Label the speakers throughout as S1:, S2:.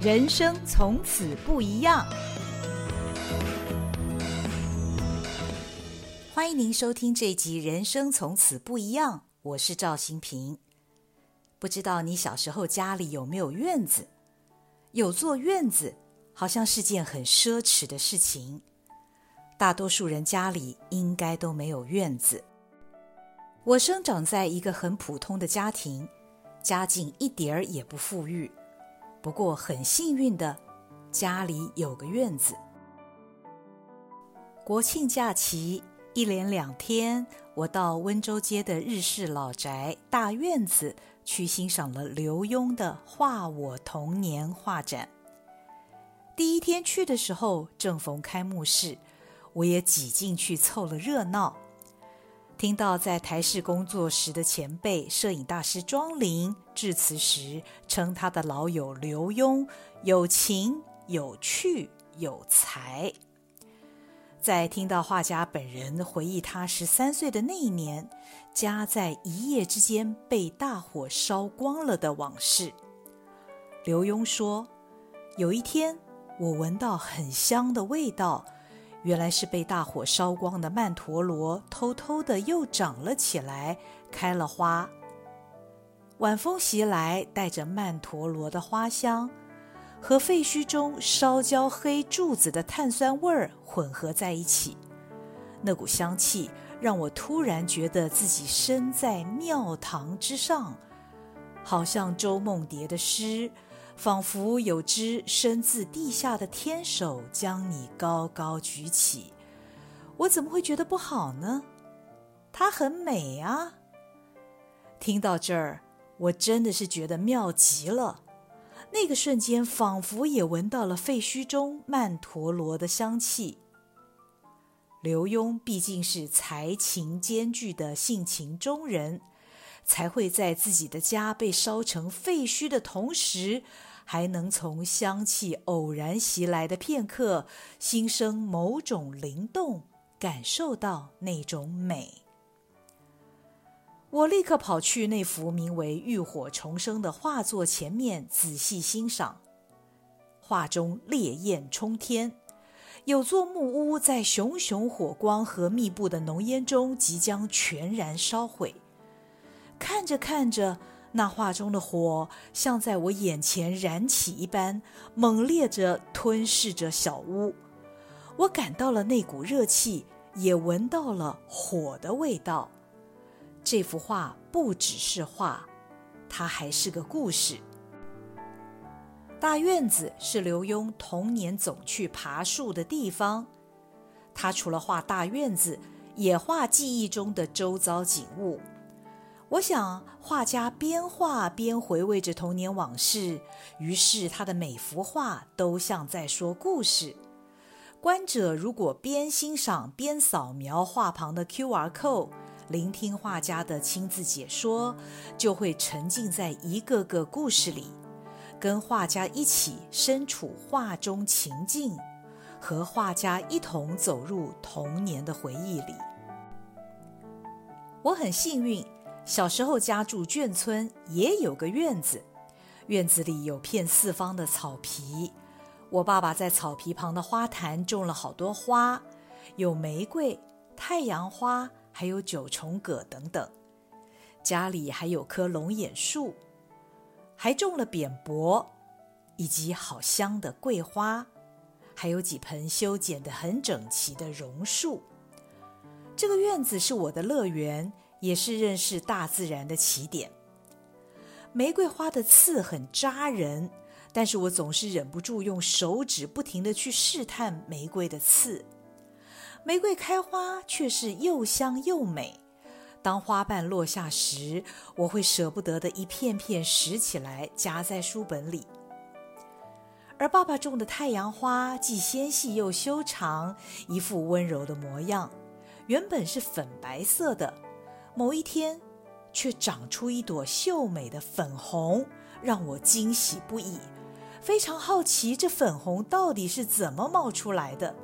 S1: 人生从此不一样。欢迎您收听这一集《人生从此不一样》，我是赵新平。不知道你小时候家里有没有院子？有座院子，好像是件很奢侈的事情。大多数人家里应该都没有院子。我生长在一个很普通的家庭，家境一点儿也不富裕。不过很幸运的，家里有个院子。国庆假期一连两天，我到温州街的日式老宅大院子去欣赏了刘墉的《画我童年》画展。第一天去的时候，正逢开幕式。我也挤进去凑了热闹，听到在台视工作时的前辈摄影大师庄林致辞时，称他的老友刘墉有情、有趣、有才。在听到画家本人回忆他十三岁的那一年，家在一夜之间被大火烧光了的往事。刘墉说：“有一天，我闻到很香的味道。”原来是被大火烧光的曼陀罗，偷偷的又长了起来，开了花。晚风袭来，带着曼陀罗的花香，和废墟中烧焦黑柱子的碳酸味儿混合在一起。那股香气让我突然觉得自己身在庙堂之上，好像周梦蝶的诗。仿佛有只身自地下的天手将你高高举起，我怎么会觉得不好呢？它很美啊！听到这儿，我真的是觉得妙极了。那个瞬间，仿佛也闻到了废墟中曼陀罗的香气。刘墉毕竟是才情兼具的性情中人，才会在自己的家被烧成废墟的同时，还能从香气偶然袭来的片刻，心生某种灵动，感受到那种美。我立刻跑去那幅名为《浴火重生》的画作前面，仔细欣赏。画中烈焰冲天，有座木屋在熊熊火光和密布的浓烟中即将全然烧毁。看着看着。那画中的火像在我眼前燃起一般，猛烈着吞噬着小屋。我感到了那股热气，也闻到了火的味道。这幅画不只是画，它还是个故事。大院子是刘墉童年总去爬树的地方。他除了画大院子，也画记忆中的周遭景物。我想，画家边画边回味着童年往事，于是他的每幅画都像在说故事。观者如果边欣赏边扫描画旁的 QR code，聆听画家的亲自解说，就会沉浸在一个个故事里，跟画家一起身处画中情境，和画家一同走入童年的回忆里。我很幸运。小时候家住眷村，也有个院子，院子里有片四方的草皮。我爸爸在草皮旁的花坛种了好多花，有玫瑰、太阳花，还有九重葛等等。家里还有棵龙眼树，还种了扁柏，以及好香的桂花，还有几盆修剪得很整齐的榕树。这个院子是我的乐园。也是认识大自然的起点。玫瑰花的刺很扎人，但是我总是忍不住用手指不停地去试探玫瑰的刺。玫瑰开花却是又香又美。当花瓣落下时，我会舍不得的一片片拾起来夹在书本里。而爸爸种的太阳花既纤细又修长，一副温柔的模样。原本是粉白色的。某一天，却长出一朵秀美的粉红，让我惊喜不已。非常好奇，这粉红到底是怎么冒出来的？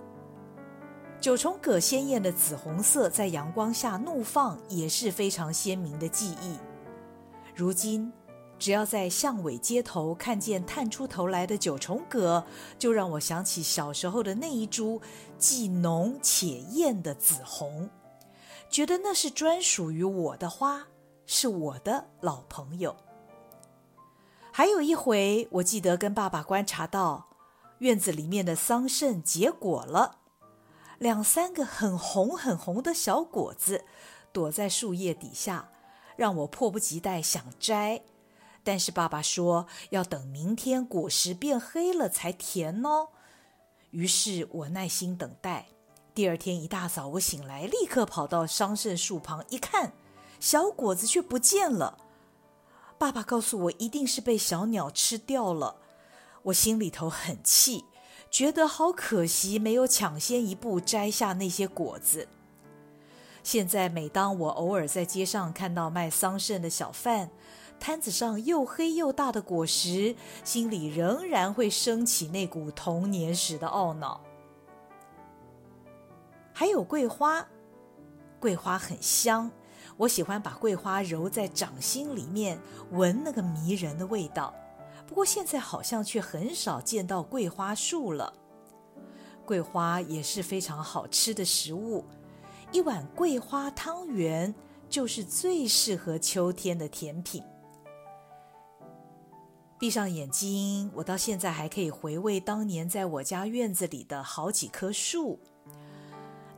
S1: 九重葛鲜艳的紫红色在阳光下怒放，也是非常鲜明的记忆。如今，只要在巷尾街头看见探出头来的九重葛，就让我想起小时候的那一株既浓且艳的紫红，觉得那是专属于我的花，是我的老朋友。还有一回，我记得跟爸爸观察到，院子里面的桑葚结果了，两三个很红很红的小果子，躲在树叶底下，让我迫不及待想摘。但是爸爸说要等明天果实变黑了才甜哦。于是我耐心等待。第二天一大早，我醒来，立刻跑到桑葚树旁一看，小果子却不见了。爸爸告诉我，一定是被小鸟吃掉了。我心里头很气，觉得好可惜，没有抢先一步摘下那些果子。现在每当我偶尔在街上看到卖桑葚的小贩，摊子上又黑又大的果实，心里仍然会升起那股童年时的懊恼。还有桂花，桂花很香，我喜欢把桂花揉在掌心里面，闻那个迷人的味道。不过现在好像却很少见到桂花树了。桂花也是非常好吃的食物，一碗桂花汤圆就是最适合秋天的甜品。闭上眼睛，我到现在还可以回味当年在我家院子里的好几棵树。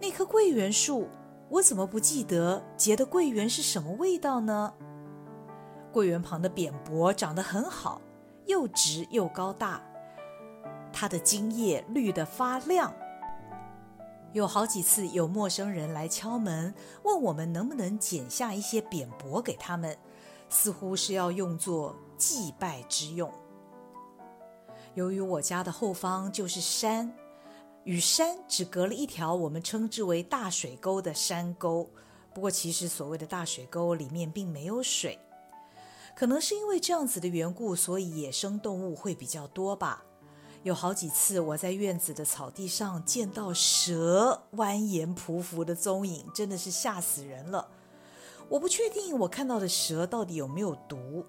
S1: 那棵桂圆树，我怎么不记得结的桂圆是什么味道呢？桂圆旁的扁柏长得很好。又直又高大，它的茎叶绿得发亮。有好几次有陌生人来敲门，问我们能不能剪下一些扁柏给他们，似乎是要用作祭拜之用。由于我家的后方就是山，与山只隔了一条我们称之为大水沟的山沟，不过其实所谓的大水沟里面并没有水。可能是因为这样子的缘故，所以野生动物会比较多吧。有好几次我在院子的草地上见到蛇蜿蜒匍匐的踪影，真的是吓死人了。我不确定我看到的蛇到底有没有毒，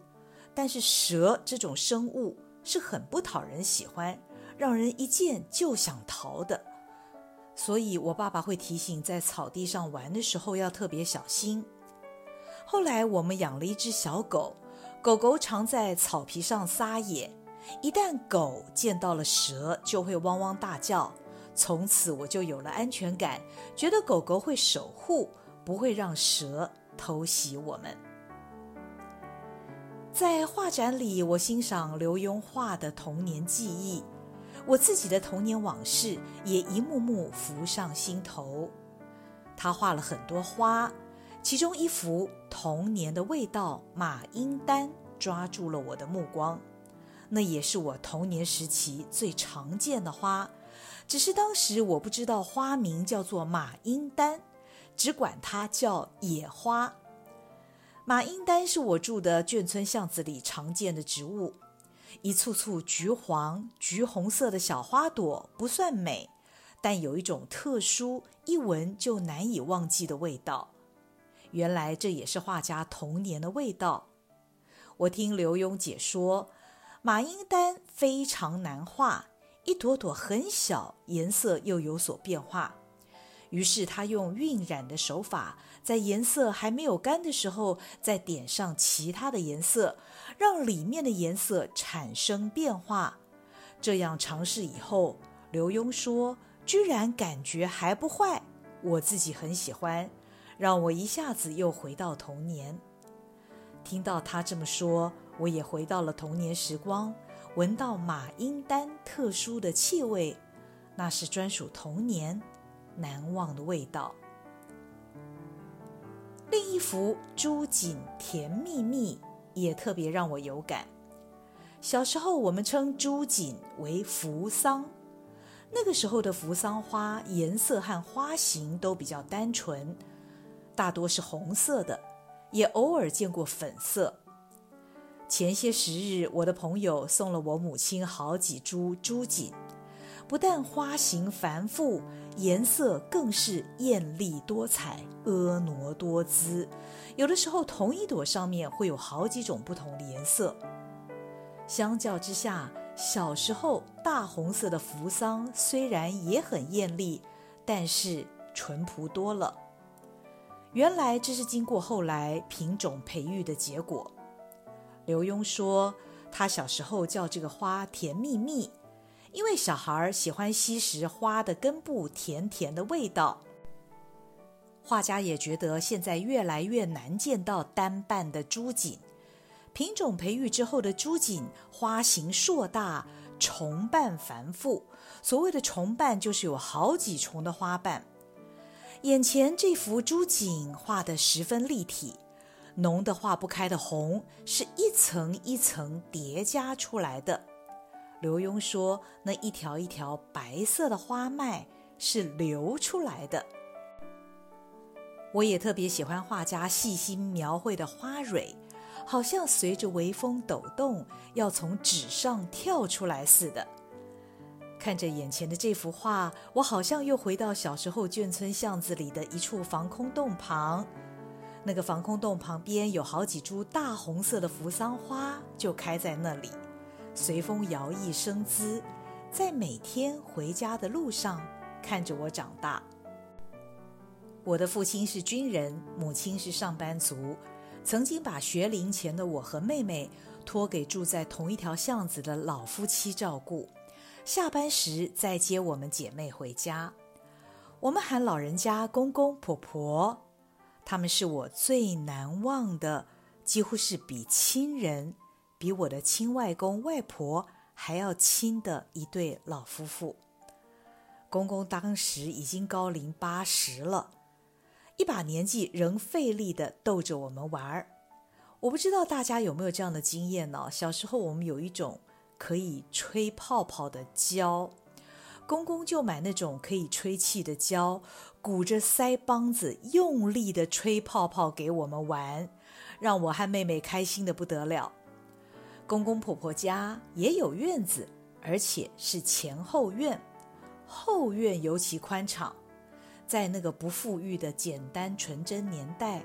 S1: 但是蛇这种生物是很不讨人喜欢，让人一见就想逃的。所以我爸爸会提醒，在草地上玩的时候要特别小心。后来我们养了一只小狗。狗狗常在草皮上撒野，一旦狗见到了蛇，就会汪汪大叫。从此我就有了安全感，觉得狗狗会守护，不会让蛇偷袭我们。在画展里，我欣赏刘墉画的童年记忆，我自己的童年往事也一幕幕浮上心头。他画了很多花。其中一幅《童年的味道》马缨丹抓住了我的目光，那也是我童年时期最常见的花，只是当时我不知道花名叫做马缨丹，只管它叫野花。马缨丹是我住的眷村巷子里常见的植物，一簇簇橘黄、橘红色的小花朵，不算美，但有一种特殊、一闻就难以忘记的味道。原来这也是画家童年的味道。我听刘墉解说，马缨丹非常难画，一朵朵很小，颜色又有所变化。于是他用晕染的手法，在颜色还没有干的时候，再点上其他的颜色，让里面的颜色产生变化。这样尝试以后，刘墉说，居然感觉还不坏，我自己很喜欢。让我一下子又回到童年。听到他这么说，我也回到了童年时光，闻到马缨丹特殊的气味，那是专属童年难忘的味道。另一幅《朱槿甜蜜蜜》也特别让我有感。小时候，我们称朱槿为扶桑，那个时候的扶桑花颜色和花型都比较单纯。大多是红色的，也偶尔见过粉色。前些时日，我的朋友送了我母亲好几株朱槿，不但花型繁复，颜色更是艳丽多彩、婀娜多姿。有的时候，同一朵上面会有好几种不同的颜色。相较之下，小时候大红色的扶桑虽然也很艳丽，但是淳朴多了。原来这是经过后来品种培育的结果。刘墉说，他小时候叫这个花“甜蜜蜜”，因为小孩喜欢吸食花的根部甜甜的味道。画家也觉得现在越来越难见到单瓣的朱槿，品种培育之后的朱槿花型硕大，重瓣繁复。所谓的重瓣就是有好几重的花瓣。眼前这幅朱槿画得十分立体，浓得化不开的红是一层一层叠加出来的。刘墉说，那一条一条白色的花脉是流出来的。我也特别喜欢画家细心描绘的花蕊，好像随着微风抖动，要从纸上跳出来似的。看着眼前的这幅画，我好像又回到小时候眷村巷子里的一处防空洞旁。那个防空洞旁边有好几株大红色的扶桑花，就开在那里，随风摇曳生姿，在每天回家的路上看着我长大。我的父亲是军人，母亲是上班族，曾经把学龄前的我和妹妹托给住在同一条巷子的老夫妻照顾，下班时再接我们姐妹回家。我们喊老人家公公婆婆，他们是我最难忘的，几乎是比亲人、比我的亲外公外婆还要亲的一对老夫妇。公公当时已经高龄八十了。一把年纪仍费力的逗着我们玩儿，我不知道大家有没有这样的经验呢？小时候我们有一种可以吹泡泡的胶，公公就买那种可以吹气的胶，鼓着腮帮子用力的吹泡泡给我们玩，让我和妹妹开心的不得了。公公婆婆家也有院子，而且是前后院，后院尤其宽敞。在那个不富裕的简单纯真年代，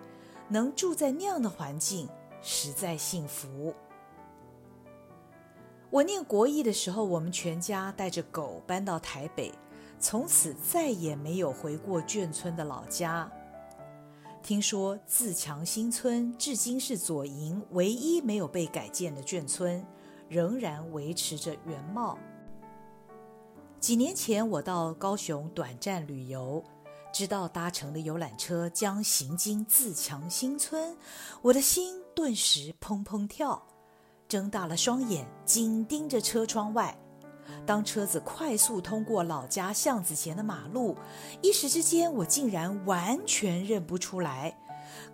S1: 能住在那样的环境，实在幸福。我念国一的时候，我们全家带着狗搬到台北，从此再也没有回过眷村的老家。听说自强新村至今是左营唯一没有被改建的眷村，仍然维持着原貌。几年前，我到高雄短暂旅游。知道搭乘的游览车将行经自强新村，我的心顿时砰砰跳，睁大了双眼，紧盯着车窗外。当车子快速通过老家巷子前的马路，一时之间，我竟然完全认不出来。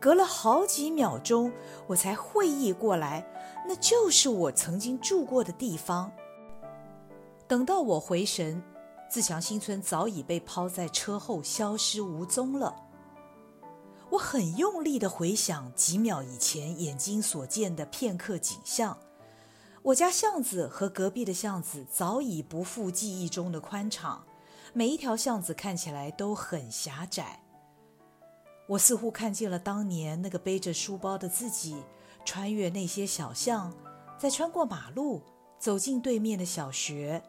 S1: 隔了好几秒钟，我才会意过来，那就是我曾经住过的地方。等到我回神。自强新村早已被抛在车后，消失无踪了。我很用力地回想几秒以前眼睛所见的片刻景象。我家巷子和隔壁的巷子早已不复记忆中的宽敞，每一条巷子看起来都很狭窄。我似乎看见了当年那个背着书包的自己，穿越那些小巷，再穿过马路，走进对面的小学。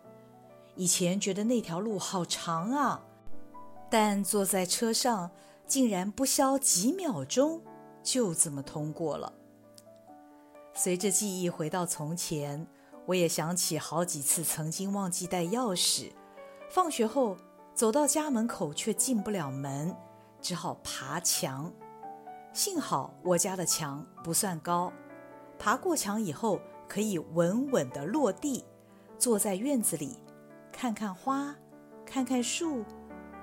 S1: 以前觉得那条路好长啊，但坐在车上竟然不消几秒钟，就这么通过了。随着记忆回到从前，我也想起好几次曾经忘记带钥匙，放学后走到家门口却进不了门，只好爬墙。幸好我家的墙不算高，爬过墙以后可以稳稳地落地，坐在院子里。看看花，看看树，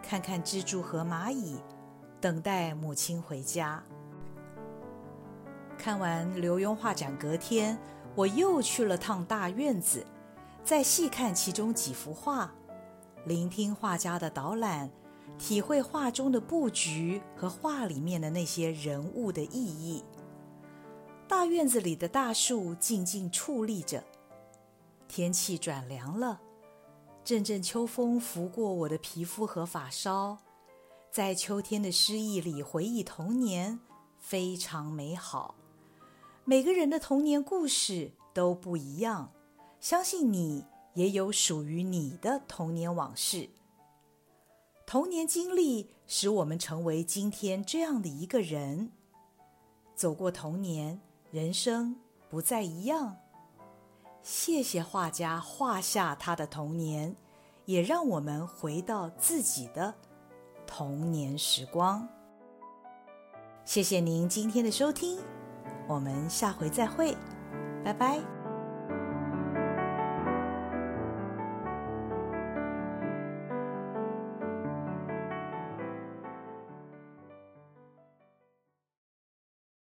S1: 看看蜘蛛和蚂蚁，等待母亲回家。看完刘墉画展，隔天我又去了趟大院子，再细看其中几幅画，聆听画家的导览，体会画中的布局和画里面的那些人物的意义。大院子里的大树静静矗立着，天气转凉了。阵阵秋风拂过我的皮肤和发梢，在秋天的诗意里回忆童年，非常美好。每个人的童年故事都不一样，相信你也有属于你的童年往事。童年经历使我们成为今天这样的一个人。走过童年，人生不再一样。谢谢画家画下他的童年，也让我们回到自己的童年时光。谢谢您今天的收听，我们下回再会，拜拜。